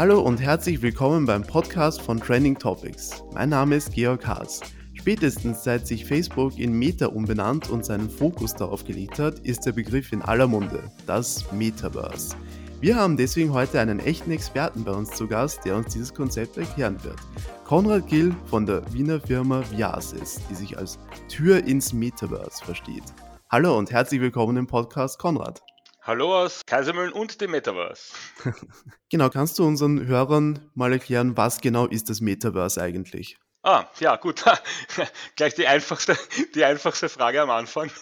Hallo und herzlich willkommen beim Podcast von Trending Topics. Mein Name ist Georg Haas. Spätestens seit sich Facebook in Meta umbenannt und seinen Fokus darauf gelegt hat, ist der Begriff in aller Munde, das Metaverse. Wir haben deswegen heute einen echten Experten bei uns zu Gast, der uns dieses Konzept erklären wird. Konrad Gill von der Wiener Firma Viasis, die sich als Tür ins Metaverse versteht. Hallo und herzlich willkommen im Podcast Konrad. Hallo aus Kaisermühlen und dem Metaverse. genau, kannst du unseren Hörern mal erklären, was genau ist das Metaverse eigentlich? Ah, ja, gut. Gleich die einfachste, die einfachste Frage am Anfang.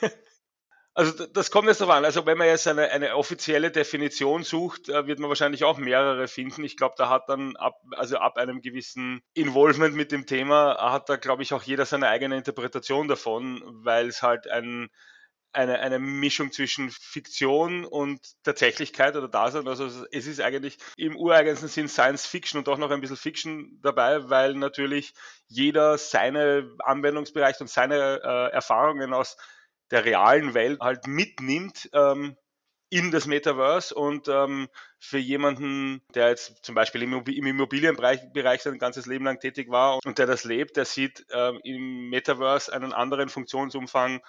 Also das kommt jetzt darauf an. Also wenn man jetzt eine, eine offizielle Definition sucht, äh, wird man wahrscheinlich auch mehrere finden. Ich glaube, da hat dann ab, also ab einem gewissen Involvement mit dem Thema, hat da, glaube ich, auch jeder seine eigene Interpretation davon, weil es halt ein, eine, eine Mischung zwischen Fiktion und Tatsächlichkeit oder Dasein. Also es ist eigentlich im ureigensten Sinn Science Fiction und auch noch ein bisschen Fiction dabei, weil natürlich jeder seine Anwendungsbereich und seine äh, Erfahrungen aus der realen Welt halt mitnimmt ähm, in das Metaverse und ähm, für jemanden, der jetzt zum Beispiel im, Immobilienbereich sein ganzes Leben lang tätig war und der das lebt, der sieht ähm, im Metaverse einen anderen Funktionsumfang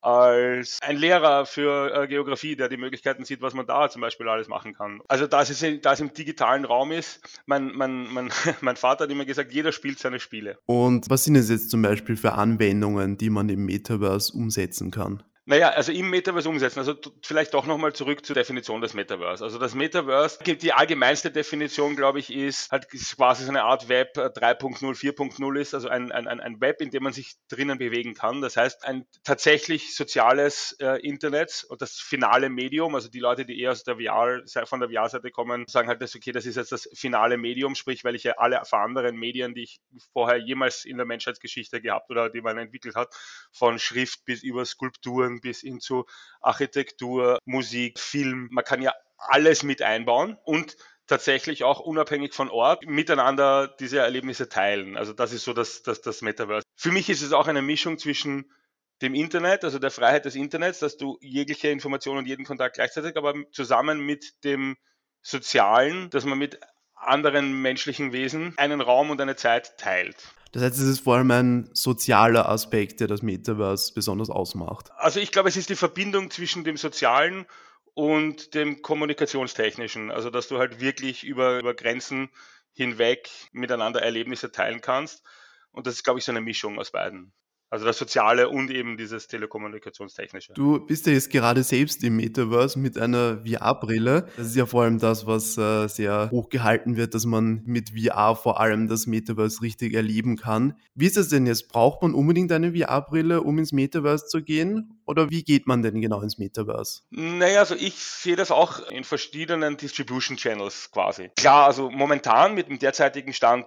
als ein Lehrer für äh, Geografie, der die Möglichkeiten sieht, was man da zum Beispiel alles machen kann. Also da es, es im digitalen Raum ist, mein, mein, mein, mein Vater hat immer gesagt, jeder spielt seine Spiele. Und was sind es jetzt zum Beispiel für Anwendungen, die man im Metaverse umsetzen kann? Naja, also im Metaverse umsetzen. Also vielleicht doch nochmal zurück zur Definition des Metaverse. Also das Metaverse, die allgemeinste Definition, glaube ich, ist halt quasi so eine Art Web 3.0, 4.0 ist, also ein, ein, ein Web, in dem man sich drinnen bewegen kann. Das heißt, ein tatsächlich soziales äh, Internet und das finale Medium, also die Leute, die eher aus der VR, von der VR-Seite kommen, sagen halt, das, okay, das ist jetzt das finale Medium, sprich, weil ich ja alle anderen Medien, die ich vorher jemals in der Menschheitsgeschichte gehabt oder die man entwickelt hat, von Schrift bis über Skulpturen, bis hin zu Architektur, Musik, Film. Man kann ja alles mit einbauen und tatsächlich auch unabhängig von Ort miteinander diese Erlebnisse teilen. Also das ist so das, das, das Metaverse. Für mich ist es auch eine Mischung zwischen dem Internet, also der Freiheit des Internets, dass du jegliche Information und jeden Kontakt gleichzeitig, aber zusammen mit dem Sozialen, dass man mit anderen menschlichen Wesen einen Raum und eine Zeit teilt. Das heißt, es ist vor allem ein sozialer Aspekt, der das Metaverse besonders ausmacht. Also ich glaube, es ist die Verbindung zwischen dem Sozialen und dem Kommunikationstechnischen. Also dass du halt wirklich über, über Grenzen hinweg miteinander Erlebnisse teilen kannst. Und das ist, glaube ich, so eine Mischung aus beiden. Also das Soziale und eben dieses Telekommunikationstechnische. Du bist ja jetzt gerade selbst im Metaverse mit einer VR-Brille. Das ist ja vor allem das, was äh, sehr hoch gehalten wird, dass man mit VR vor allem das Metaverse richtig erleben kann. Wie ist das denn jetzt? Braucht man unbedingt eine VR-Brille, um ins Metaverse zu gehen? Oder wie geht man denn genau ins Metaverse? Naja, also ich sehe das auch in verschiedenen Distribution Channels quasi. Klar, also momentan mit dem derzeitigen Stand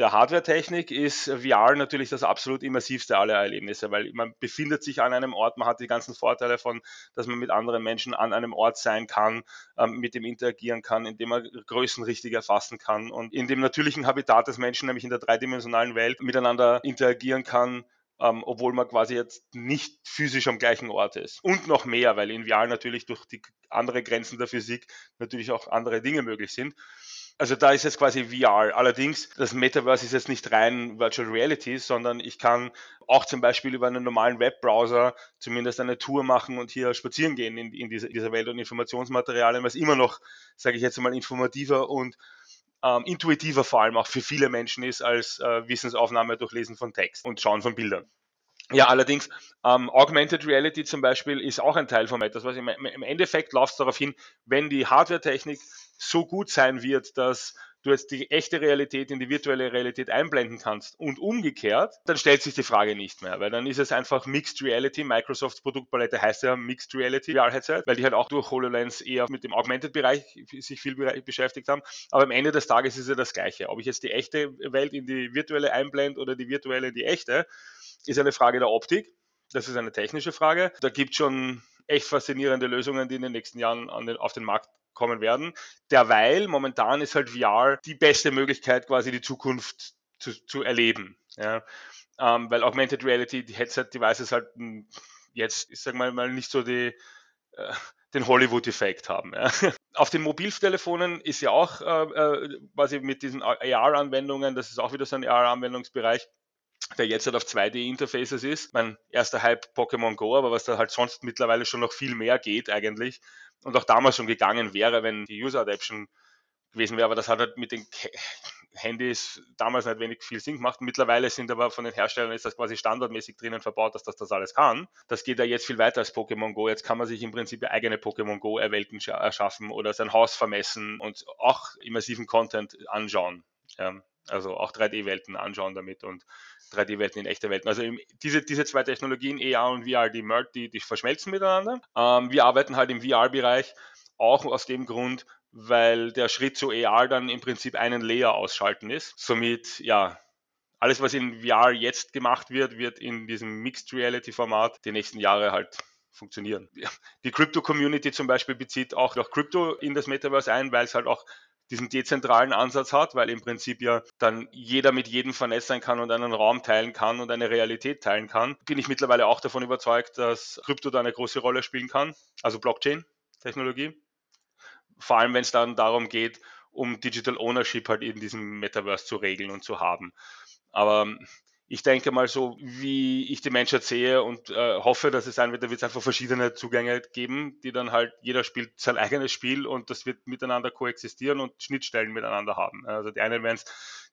der Hardware-Technik ist VR natürlich das absolut immersivste aller Erlebnisse, weil man befindet sich an einem Ort, man hat die ganzen Vorteile von, dass man mit anderen Menschen an einem Ort sein kann, ähm, mit dem interagieren kann, indem man Größen richtig erfassen kann und in dem natürlichen Habitat des Menschen, nämlich in der dreidimensionalen Welt, miteinander interagieren kann. Ähm, obwohl man quasi jetzt nicht physisch am gleichen Ort ist. Und noch mehr, weil in VR natürlich durch die andere Grenzen der Physik natürlich auch andere Dinge möglich sind. Also da ist jetzt quasi VR. Allerdings, das Metaverse ist jetzt nicht rein Virtual Reality, sondern ich kann auch zum Beispiel über einen normalen Webbrowser zumindest eine Tour machen und hier spazieren gehen in, in dieser, dieser Welt und Informationsmaterialien, was immer noch, sage ich jetzt mal, informativer und ähm, intuitiver vor allem auch für viele Menschen ist als äh, Wissensaufnahme durch Lesen von Text und Schauen von Bildern. Ja, allerdings, ähm, Augmented Reality zum Beispiel ist auch ein Teil von etwas, was im, im Endeffekt läuft es darauf hin, wenn die Hardware-Technik so gut sein wird, dass du jetzt die echte Realität in die virtuelle Realität einblenden kannst und umgekehrt, dann stellt sich die Frage nicht mehr, weil dann ist es einfach Mixed Reality. Microsofts Produktpalette heißt ja Mixed Reality VR-Headset, weil die halt auch durch HoloLens eher mit dem Augmented-Bereich sich viel beschäftigt haben. Aber am Ende des Tages ist ja das Gleiche. Ob ich jetzt die echte Welt in die virtuelle einblende oder die virtuelle in die echte, ist eine Frage der Optik. Das ist eine technische Frage. Da gibt es schon echt faszinierende Lösungen, die in den nächsten Jahren den, auf den Markt kommen werden. Derweil, momentan ist halt VR die beste Möglichkeit, quasi die Zukunft zu, zu erleben. Ja. Ähm, weil Augmented Reality, die Headset-Devices halt hm, jetzt, ich sag mal, mal nicht so die, äh, den Hollywood-Effekt haben. Ja. Auf den Mobiltelefonen ist ja auch äh, äh quasi mit diesen AR-Anwendungen, das ist auch wieder so ein AR-Anwendungsbereich, der jetzt halt auf 2D-Interfaces ist. Mein erster Hype Pokémon Go, aber was da halt sonst mittlerweile schon noch viel mehr geht eigentlich und auch damals schon gegangen wäre, wenn die User Adaption gewesen wäre, aber das hat halt mit den Handys damals nicht wenig viel Sinn gemacht. Mittlerweile sind aber von den Herstellern ist das quasi standardmäßig drinnen verbaut, dass das das alles kann. Das geht ja jetzt viel weiter als Pokémon Go. Jetzt kann man sich im Prinzip eigene Pokémon Go Welten erschaffen oder sein Haus vermessen und auch immersiven Content anschauen. Ja, also auch 3D-Welten anschauen damit und 3D-Welten in echter Welten. Also diese, diese zwei Technologien, AR und VR, die, die, die verschmelzen miteinander. Ähm, wir arbeiten halt im VR-Bereich auch aus dem Grund, weil der Schritt zu AR dann im Prinzip einen Layer ausschalten ist. Somit, ja, alles, was in VR jetzt gemacht wird, wird in diesem Mixed Reality Format die nächsten Jahre halt funktionieren. Die Crypto-Community zum Beispiel bezieht auch noch Crypto in das Metaverse ein, weil es halt auch diesen dezentralen Ansatz hat, weil im Prinzip ja dann jeder mit jedem vernetzt sein kann und einen Raum teilen kann und eine Realität teilen kann, bin ich mittlerweile auch davon überzeugt, dass Krypto da eine große Rolle spielen kann, also Blockchain-Technologie vor allem wenn es dann darum geht, um Digital Ownership halt in diesem Metaverse zu regeln und zu haben. Aber ich denke mal so, wie ich die Menschheit sehe und äh, hoffe, dass es sein wird, da wird es einfach verschiedene Zugänge geben, die dann halt, jeder spielt sein eigenes Spiel und das wird miteinander koexistieren und Schnittstellen miteinander haben. Also die einen werden es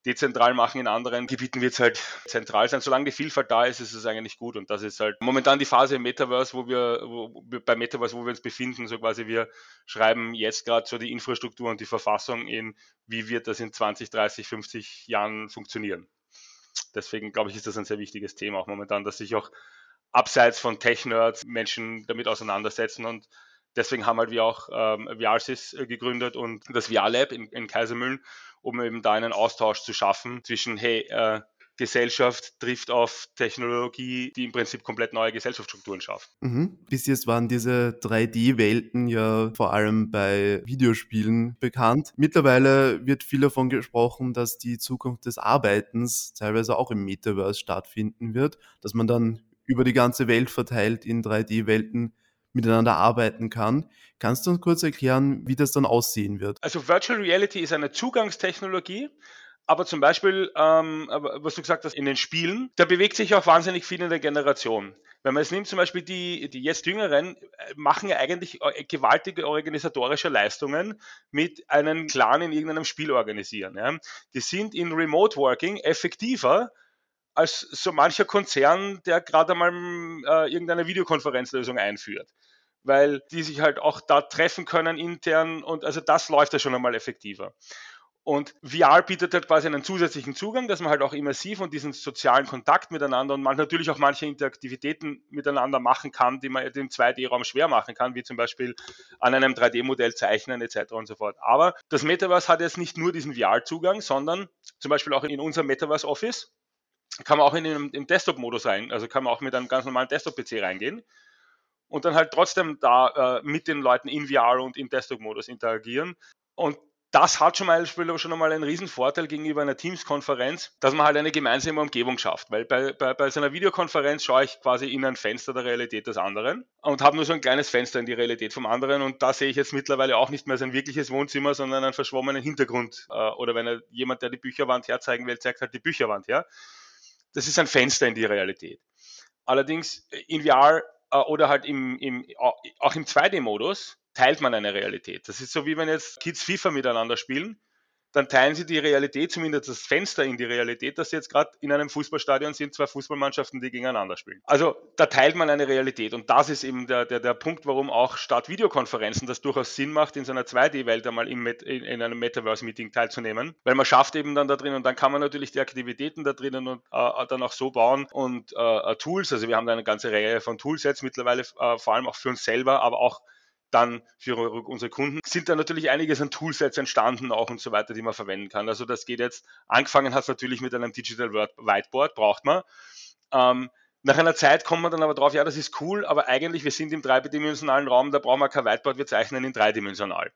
dezentral machen, in anderen Gebieten wird es halt zentral sein. Solange die Vielfalt da ist, ist es eigentlich gut und das ist halt momentan die Phase im Metaverse, wo wir, wo, bei Metaverse, wo wir uns befinden, so quasi wir schreiben jetzt gerade so die Infrastruktur und die Verfassung in, wie wird das in 20, 30, 50 Jahren funktionieren deswegen glaube ich, ist das ein sehr wichtiges Thema auch momentan, dass sich auch abseits von Tech-Nerds Menschen damit auseinandersetzen. Und deswegen haben halt wir auch ähm, VRSys äh, gegründet und das VR-Lab in, in Kaisermühlen, um eben da einen Austausch zu schaffen zwischen, hey, äh, Gesellschaft trifft auf Technologie, die im Prinzip komplett neue Gesellschaftsstrukturen schafft. Mhm. Bis jetzt waren diese 3D-Welten ja vor allem bei Videospielen bekannt. Mittlerweile wird viel davon gesprochen, dass die Zukunft des Arbeitens teilweise auch im Metaverse stattfinden wird, dass man dann über die ganze Welt verteilt in 3D-Welten miteinander arbeiten kann. Kannst du uns kurz erklären, wie das dann aussehen wird? Also Virtual Reality ist eine Zugangstechnologie, aber zum Beispiel, ähm, was du gesagt hast, in den Spielen, da bewegt sich auch wahnsinnig viel in der Generation. Wenn man es nimmt, zum Beispiel die, die jetzt Jüngeren äh, machen ja eigentlich äh, gewaltige organisatorische Leistungen mit einem Clan in irgendeinem Spiel organisieren. Ja. Die sind in Remote Working effektiver als so mancher Konzern, der gerade mal äh, irgendeine Videokonferenzlösung einführt weil die sich halt auch da treffen können intern und also das läuft ja schon einmal effektiver. Und VR bietet halt quasi einen zusätzlichen Zugang, dass man halt auch immersiv und diesen sozialen Kontakt miteinander und man natürlich auch manche Interaktivitäten miteinander machen kann, die man im 2D-Raum schwer machen kann, wie zum Beispiel an einem 3D-Modell zeichnen etc. und so fort. Aber das Metaverse hat jetzt nicht nur diesen VR-Zugang, sondern zum Beispiel auch in unserem Metaverse Office kann man auch in den, im Desktop-Modus rein, also kann man auch mit einem ganz normalen Desktop-PC reingehen und dann halt trotzdem da äh, mit den Leuten in VR und im Desktop-Modus interagieren. Und das hat schon mal schon einmal einen riesen Vorteil gegenüber einer Teams-Konferenz, dass man halt eine gemeinsame Umgebung schafft. Weil bei, bei, bei so einer Videokonferenz schaue ich quasi in ein Fenster der Realität des anderen und habe nur so ein kleines Fenster in die Realität vom anderen und da sehe ich jetzt mittlerweile auch nicht mehr sein wirkliches Wohnzimmer, sondern einen verschwommenen Hintergrund. Äh, oder wenn er, jemand, der die Bücherwand herzeigen will, zeigt halt die Bücherwand her. Das ist ein Fenster in die Realität. Allerdings in VR äh, oder halt im, im, auch im 2D-Modus teilt man eine Realität. Das ist so wie wenn jetzt Kids FIFA miteinander spielen, dann teilen sie die Realität, zumindest das Fenster in die Realität, dass sie jetzt gerade in einem Fußballstadion sind, zwei Fußballmannschaften, die gegeneinander spielen. Also da teilt man eine Realität und das ist eben der, der, der Punkt, warum auch statt Videokonferenzen das durchaus Sinn macht, in so einer 2D-Welt einmal in, in, in einem Metaverse-Meeting teilzunehmen, weil man schafft eben dann da drin und dann kann man natürlich die Aktivitäten da drinnen und äh, dann auch so bauen und äh, Tools, also wir haben da eine ganze Reihe von Toolsets mittlerweile, äh, vor allem auch für uns selber, aber auch dann für unsere Kunden sind da natürlich einiges an Toolsets entstanden auch und so weiter, die man verwenden kann. Also das geht jetzt, angefangen hat es natürlich mit einem Digital Whiteboard, braucht man. Ähm, nach einer Zeit kommt man dann aber drauf, ja, das ist cool, aber eigentlich, wir sind im dreidimensionalen Raum, da brauchen wir kein Whiteboard, wir zeichnen in dreidimensional.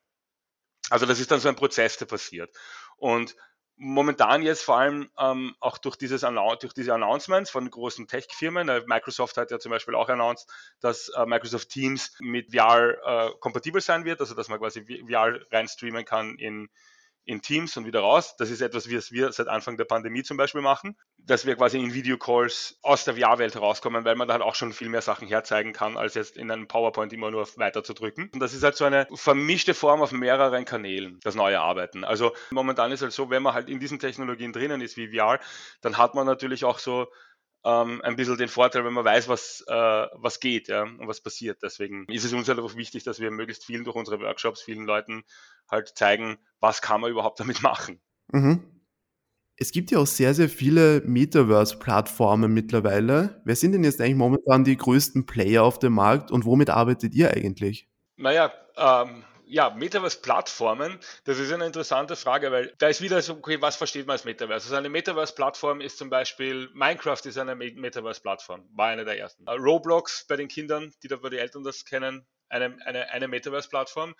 Also das ist dann so ein Prozess, der passiert. Und momentan jetzt vor allem ähm, auch durch, dieses durch diese Announcements von großen Tech-Firmen. Äh, Microsoft hat ja zum Beispiel auch announced, dass äh, Microsoft Teams mit VR äh, kompatibel sein wird, also dass man quasi VR reinstreamen kann in, in Teams und wieder raus. Das ist etwas, was wir seit Anfang der Pandemie zum Beispiel machen, dass wir quasi in Videocalls aus der VR-Welt herauskommen, weil man da halt auch schon viel mehr Sachen herzeigen kann, als jetzt in einem PowerPoint immer nur weiter zu drücken. Und das ist halt so eine vermischte Form auf mehreren Kanälen, das neue Arbeiten. Also momentan ist halt so, wenn man halt in diesen Technologien drinnen ist wie VR, dann hat man natürlich auch so ähm, ein bisschen den Vorteil, wenn man weiß, was, äh, was geht ja, und was passiert. Deswegen ist es uns halt auch wichtig, dass wir möglichst vielen durch unsere Workshops, vielen Leuten halt zeigen, was kann man überhaupt damit machen. Mhm. Es gibt ja auch sehr, sehr viele Metaverse-Plattformen mittlerweile. Wer sind denn jetzt eigentlich momentan die größten Player auf dem Markt und womit arbeitet ihr eigentlich? Naja, ähm, ja, Metaverse-Plattformen, das ist eine interessante Frage, weil da ist wieder so, okay, was versteht man als Metaverse? Also eine Metaverse-Plattform ist zum Beispiel, Minecraft ist eine Metaverse-Plattform, war eine der ersten. Uh, Roblox bei den Kindern, die da bei den Eltern das kennen, eine, eine, eine Metaverse-Plattform.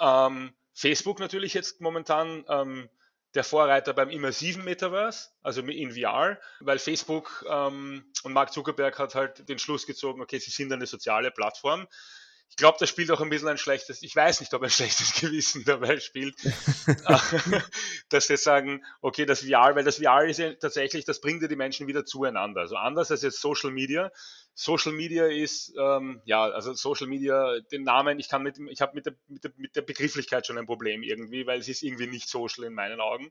Ähm, Facebook natürlich jetzt momentan ähm, der Vorreiter beim immersiven Metaverse, also in VR, weil Facebook ähm, und Mark Zuckerberg hat halt den Schluss gezogen, okay, sie sind eine soziale Plattform ich glaube, da spielt auch ein bisschen ein schlechtes, ich weiß nicht, ob ein schlechtes Gewissen dabei spielt, dass wir sagen, okay, das VR, weil das VR ist ja tatsächlich, das bringt ja die Menschen wieder zueinander. Also anders als jetzt Social Media. Social Media ist, ähm, ja, also Social Media, den Namen, ich kann mit, ich habe mit der, mit, der, mit der Begrifflichkeit schon ein Problem irgendwie, weil es ist irgendwie nicht social in meinen Augen.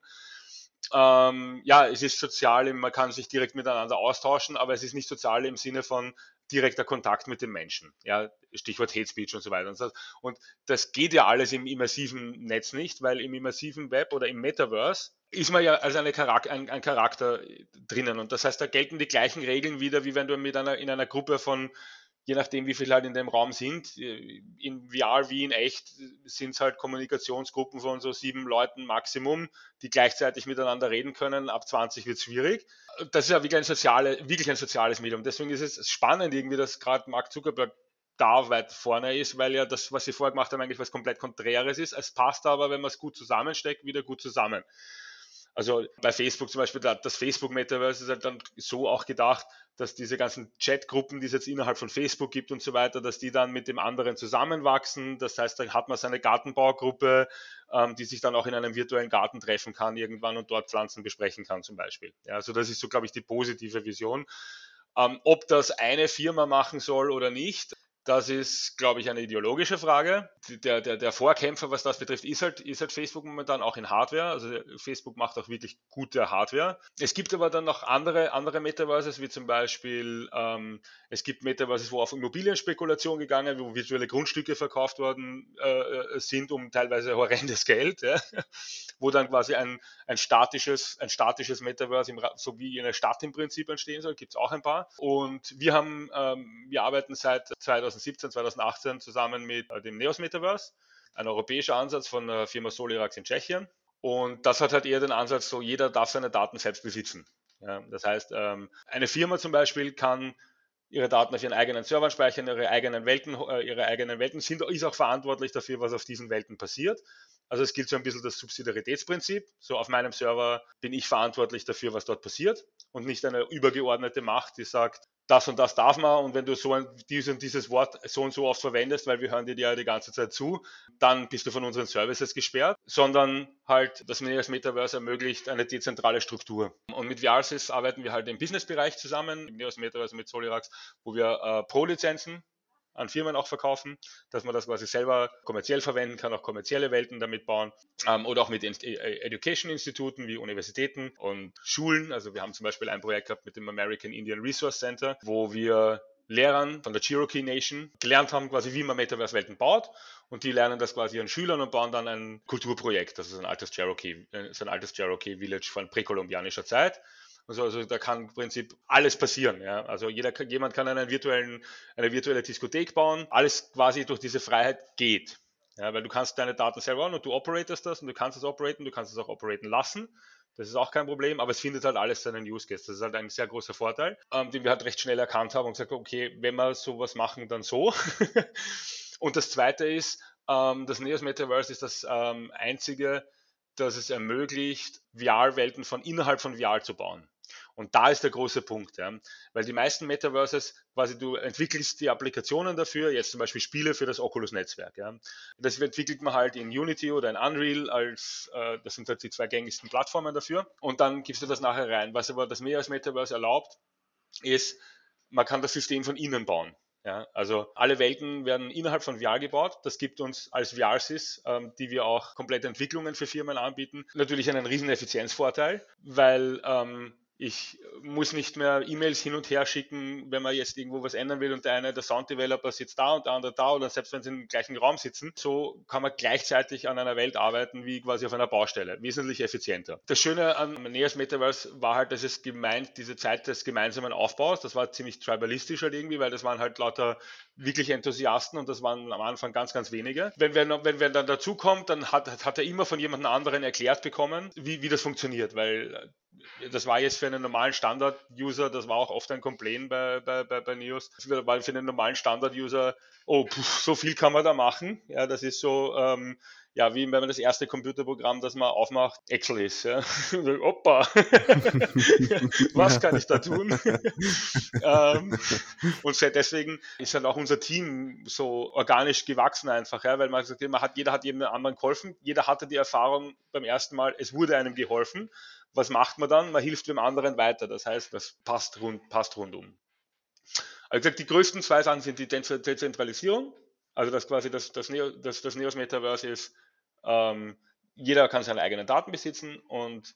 Ähm, ja, es ist sozial, man kann sich direkt miteinander austauschen, aber es ist nicht sozial im Sinne von direkter Kontakt mit den Menschen. Ja, Stichwort Hate Speech und so weiter. Und, so. und das geht ja alles im immersiven Netz nicht, weil im immersiven Web oder im Metaverse ist man ja als Charakter, ein, ein, Charakter drinnen. Und das heißt, da gelten die gleichen Regeln wieder, wie wenn du mit einer, in einer Gruppe von je nachdem, wie viele halt in dem Raum sind. Äh, in VR wie in echt sind es halt Kommunikationsgruppen von so sieben Leuten Maximum, die gleichzeitig miteinander reden können. Ab 20 wird es schwierig. Das ist ja wirklich ein, soziale, wirklich ein soziales Medium. Deswegen ist es spannend irgendwie, dass gerade Mark Zuckerberg da weit vorne ist, weil ja das, was sie vorher gemacht haben, eigentlich was komplett Konträres ist. Es passt aber, wenn man es gut zusammensteckt, wieder gut zusammen. Also bei Facebook zum Beispiel, das Facebook-Metaverse ist halt dann so auch gedacht, dass diese ganzen Chatgruppen, die es jetzt innerhalb von Facebook gibt und so weiter, dass die dann mit dem anderen zusammenwachsen. Das heißt, dann hat man seine Gartenbaugruppe, ähm, die sich dann auch in einem virtuellen Garten treffen kann irgendwann und dort Pflanzen besprechen kann zum Beispiel. Ja, also das ist so, glaube ich, die positive Vision. Ähm, ob das eine Firma machen soll oder nicht, das ist, glaube ich, eine ideologische Frage. Der, der, der Vorkämpfer, was das betrifft, ist halt, ist halt Facebook momentan auch in Hardware. Also Facebook macht auch wirklich gute Hardware. Es gibt aber dann noch andere, andere Metaverses, wie zum Beispiel, ähm, es gibt Metaverses, wo auf Immobilienspekulation gegangen, wo virtuelle Grundstücke verkauft worden äh, äh sind um teilweise horrendes Geld, ja? Wo dann quasi ein, ein, statisches, ein statisches Metaverse, im, so wie in einer Stadt im Prinzip entstehen soll, gibt es auch ein paar. Und wir haben, ähm, wir arbeiten seit 2000 2017, 2018 zusammen mit äh, dem Neos Metaverse, ein europäischer Ansatz von der Firma Solirax in Tschechien. Und das hat halt eher den Ansatz, so jeder darf seine Daten selbst besitzen. Ja, das heißt, ähm, eine Firma zum Beispiel kann ihre Daten auf ihren eigenen Servern speichern, ihre eigenen Welten, äh, ihre eigenen Welten sind, ist auch verantwortlich dafür, was auf diesen Welten passiert. Also es gilt so ein bisschen das Subsidiaritätsprinzip. So auf meinem Server bin ich verantwortlich dafür, was dort passiert und nicht eine übergeordnete Macht, die sagt, das und das darf man und wenn du so ein, dieses, dieses Wort so und so oft verwendest, weil wir hören dir ja die ganze Zeit zu, dann bist du von unseren Services gesperrt, sondern halt das Metaverse ermöglicht eine dezentrale Struktur. Und mit VRSys arbeiten wir halt im Businessbereich zusammen, im Neos Metaverse mit Solirax, wo wir äh, Pro-Lizenzen an Firmen auch verkaufen, dass man das quasi selber kommerziell verwenden kann, auch kommerzielle Welten damit bauen ähm, oder auch mit äh, Education-Instituten wie Universitäten und Schulen. Also wir haben zum Beispiel ein Projekt gehabt mit dem American Indian Resource Center, wo wir Lehrern von der Cherokee Nation gelernt haben, quasi wie man Metaverse-Welten baut. Und die lernen das quasi ihren Schülern und bauen dann ein Kulturprojekt. Das ist ein altes Cherokee, äh, ist ein altes Cherokee Village von präkolumbianischer Zeit. Also, also da kann im Prinzip alles passieren. Ja? Also jeder, jemand kann einen virtuellen, eine virtuelle Diskothek bauen. Alles quasi durch diese Freiheit geht. Ja, weil du kannst deine Daten selber und du operatest das und du kannst es operaten, du kannst es auch operaten lassen. Das ist auch kein Problem, aber es findet halt alles seinen Use Case. Das ist halt ein sehr großer Vorteil, ähm, den wir halt recht schnell erkannt haben und gesagt, okay, wenn wir sowas machen, dann so. und das zweite ist, ähm, das Neos Metaverse ist das ähm, einzige dass es ermöglicht, VR-Welten von innerhalb von VR zu bauen. Und da ist der große Punkt, ja. weil die meisten Metaverses, quasi du entwickelst die Applikationen dafür, jetzt zum Beispiel Spiele für das Oculus-Netzwerk. Ja. Das entwickelt man halt in Unity oder in Unreal, als äh, das sind halt die zwei gängigsten Plattformen dafür. Und dann gibst du das nachher rein. Was aber das mehr als Metaverse erlaubt, ist, man kann das System von innen bauen. Ja, also alle Welten werden innerhalb von VR gebaut. Das gibt uns als VR-Sys, ähm, die wir auch komplette Entwicklungen für Firmen anbieten, natürlich einen riesen Effizienzvorteil, weil ähm, ich muss nicht mehr E-Mails hin und her schicken, wenn man jetzt irgendwo was ändern will und der eine, der Sound-Developer sitzt da und der andere da oder selbst wenn sie im gleichen Raum sitzen. So kann man gleichzeitig an einer Welt arbeiten wie quasi auf einer Baustelle. Wesentlich effizienter. Das Schöne an Neos Metaverse war halt, dass es gemeint, diese Zeit des gemeinsamen Aufbaus, das war ziemlich tribalistisch halt irgendwie, weil das waren halt lauter wirklich Enthusiasten und das waren am Anfang ganz, ganz wenige. Wenn wer, wenn wer dann dazukommt, dann hat, hat er immer von jemand anderen erklärt bekommen, wie, wie das funktioniert, weil das war jetzt für einen normalen Standard-User, das war auch oft ein Complaint bei, bei, bei, bei Neos, weil für einen normalen Standard-User, oh, pff, so viel kann man da machen. Ja, das ist so, ähm, ja, wie wenn man das erste Computerprogramm, das man aufmacht, Excel ist. Ja. Opa, was kann ich da tun? ähm, und deswegen ist dann auch unser Team so organisch gewachsen einfach, ja, weil man sagt, man hat, jeder hat jedem anderen geholfen, jeder hatte die Erfahrung beim ersten Mal, es wurde einem geholfen was macht man dann? Man hilft dem anderen weiter. Das heißt, das passt, rund, passt rundum. Also gesagt, die größten zwei Sachen sind die Dezentralisierung, also dass quasi das, das, Neo, das, das Neos Metaverse ist, ähm, jeder kann seine eigenen Daten besitzen und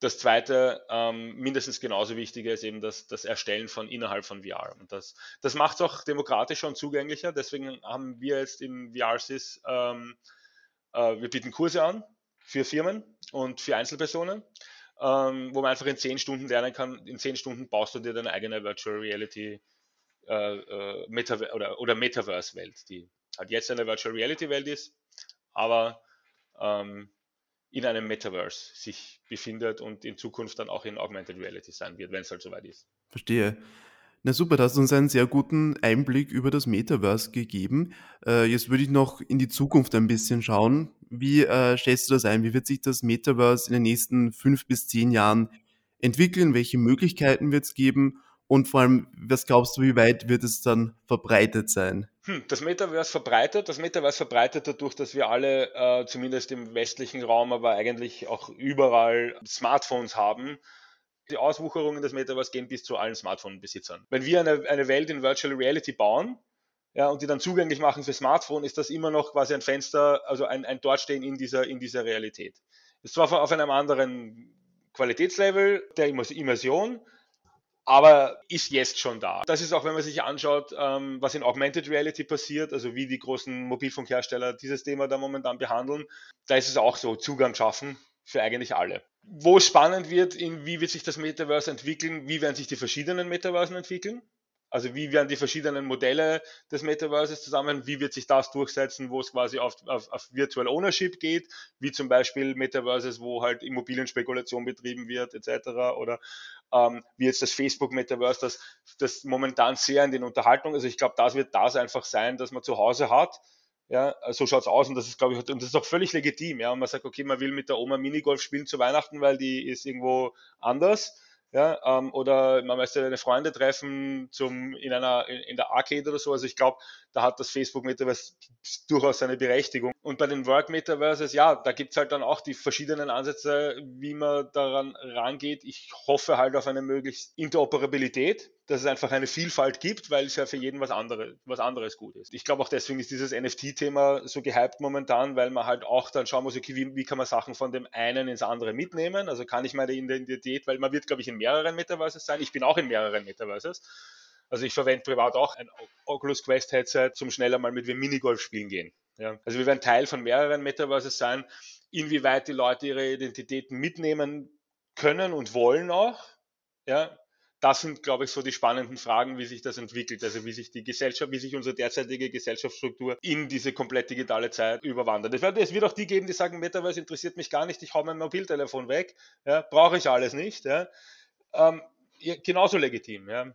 das zweite, ähm, mindestens genauso wichtige, ist eben das, das Erstellen von innerhalb von VR. Und das, das macht es auch demokratischer und zugänglicher. Deswegen haben wir jetzt im VR-Sys, ähm, äh, wir bieten Kurse an für Firmen und für Einzelpersonen, ähm, wo man einfach in zehn Stunden lernen kann. In zehn Stunden baust du dir deine eigene Virtual Reality äh, äh, Metaver oder, oder Metaverse-Welt, die halt jetzt eine Virtual Reality-Welt ist, aber ähm, in einem Metaverse sich befindet und in Zukunft dann auch in Augmented Reality sein wird, wenn es halt soweit ist. Verstehe. Na super, da hast du uns einen sehr guten Einblick über das Metaverse gegeben. Äh, jetzt würde ich noch in die Zukunft ein bisschen schauen. Wie äh, stellst du das ein? Wie wird sich das Metaverse in den nächsten fünf bis zehn Jahren entwickeln? Welche Möglichkeiten wird es geben? Und vor allem, was glaubst du, wie weit wird es dann verbreitet sein? Hm, das Metaverse verbreitet. Das Metaverse verbreitet dadurch, dass wir alle, äh, zumindest im westlichen Raum, aber eigentlich auch überall Smartphones haben die Auswucherungen des Metaverse gehen bis zu allen Smartphone-Besitzern. Wenn wir eine, eine Welt in Virtual Reality bauen, ja, und die dann zugänglich machen für Smartphone, ist das immer noch quasi ein Fenster, also ein, ein Dortstehen in dieser, in dieser Realität. Ist zwar auf einem anderen Qualitätslevel der Immersion, aber ist jetzt schon da. Das ist auch, wenn man sich anschaut, ähm, was in Augmented Reality passiert, also wie die großen Mobilfunkhersteller dieses Thema da momentan behandeln, da ist es auch so, Zugang schaffen für eigentlich alle. Wo es spannend wird, in wie wird sich das Metaverse entwickeln, wie werden sich die verschiedenen Metaversen entwickeln. Also wie werden die verschiedenen Modelle des Metaverses zusammen, wie wird sich das durchsetzen, wo es quasi auf, auf, auf Virtual Ownership geht, wie zum Beispiel Metaverses, wo halt Immobilienspekulation betrieben wird, etc. Oder ähm, wie jetzt das Facebook-Metaverse, das, das momentan sehr in den Unterhaltungen, also ich glaube, das wird das einfach sein, dass man zu Hause hat, ja, so schaut's aus und das ist, glaube ich, und das ist auch völlig legitim. Ja, und man sagt, okay, man will mit der Oma Minigolf spielen zu Weihnachten, weil die ist irgendwo anders. Ja, ähm, oder man möchte seine Freunde treffen zum, in einer in, in der Arcade oder so. Also ich glaube, da hat das Facebook Metaverse durchaus seine Berechtigung. Und bei den Work Metaverses, ja, da gibt es halt dann auch die verschiedenen Ansätze, wie man daran rangeht. Ich hoffe halt auf eine möglichst Interoperabilität, dass es einfach eine Vielfalt gibt, weil es ja für jeden was, andere, was anderes gut ist. Ich glaube auch deswegen ist dieses NFT-Thema so gehypt momentan, weil man halt auch dann schauen muss, okay, wie, wie kann man Sachen von dem einen ins andere mitnehmen? Also kann ich meine Identität, weil man wird, glaube ich, in mehreren Metaverses sein. Ich bin auch in mehreren Metaverses. Also ich verwende privat auch ein Oculus Quest Headset zum schneller mal mit wir Minigolf spielen gehen. Ja. Also wir werden Teil von mehreren Metaverses sein. Inwieweit die Leute ihre Identitäten mitnehmen können und wollen auch. Ja, das sind, glaube ich, so die spannenden Fragen, wie sich das entwickelt, also wie sich die Gesellschaft, wie sich unsere derzeitige Gesellschaftsstruktur in diese komplett digitale Zeit überwandert. Es wird, es wird auch die geben, die sagen, Metaverse interessiert mich gar nicht, ich hau mein Mobiltelefon weg, ja, brauche ich alles nicht. Ja. Ähm, ja, genauso legitim. Ja.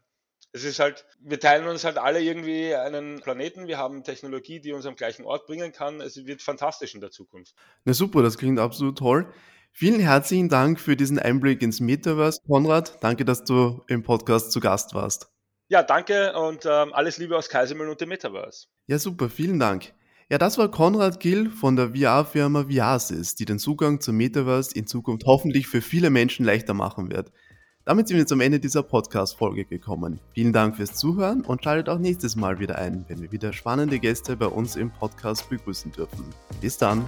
Es ist halt, wir teilen uns halt alle irgendwie einen Planeten, wir haben Technologie, die uns am gleichen Ort bringen kann. Es wird fantastisch in der Zukunft. Na super, das klingt absolut toll. Vielen herzlichen Dank für diesen Einblick ins Metaverse, Konrad. Danke, dass du im Podcast zu Gast warst. Ja, danke und ähm, alles Liebe aus Kaisermühlen und dem Metaverse. Ja, super, vielen Dank. Ja, das war Konrad Gill von der VR-Firma Viasis, die den Zugang zum Metaverse in Zukunft hoffentlich für viele Menschen leichter machen wird. Damit sind wir zum Ende dieser Podcast-Folge gekommen. Vielen Dank fürs Zuhören und schaltet auch nächstes Mal wieder ein, wenn wir wieder spannende Gäste bei uns im Podcast begrüßen dürfen. Bis dann!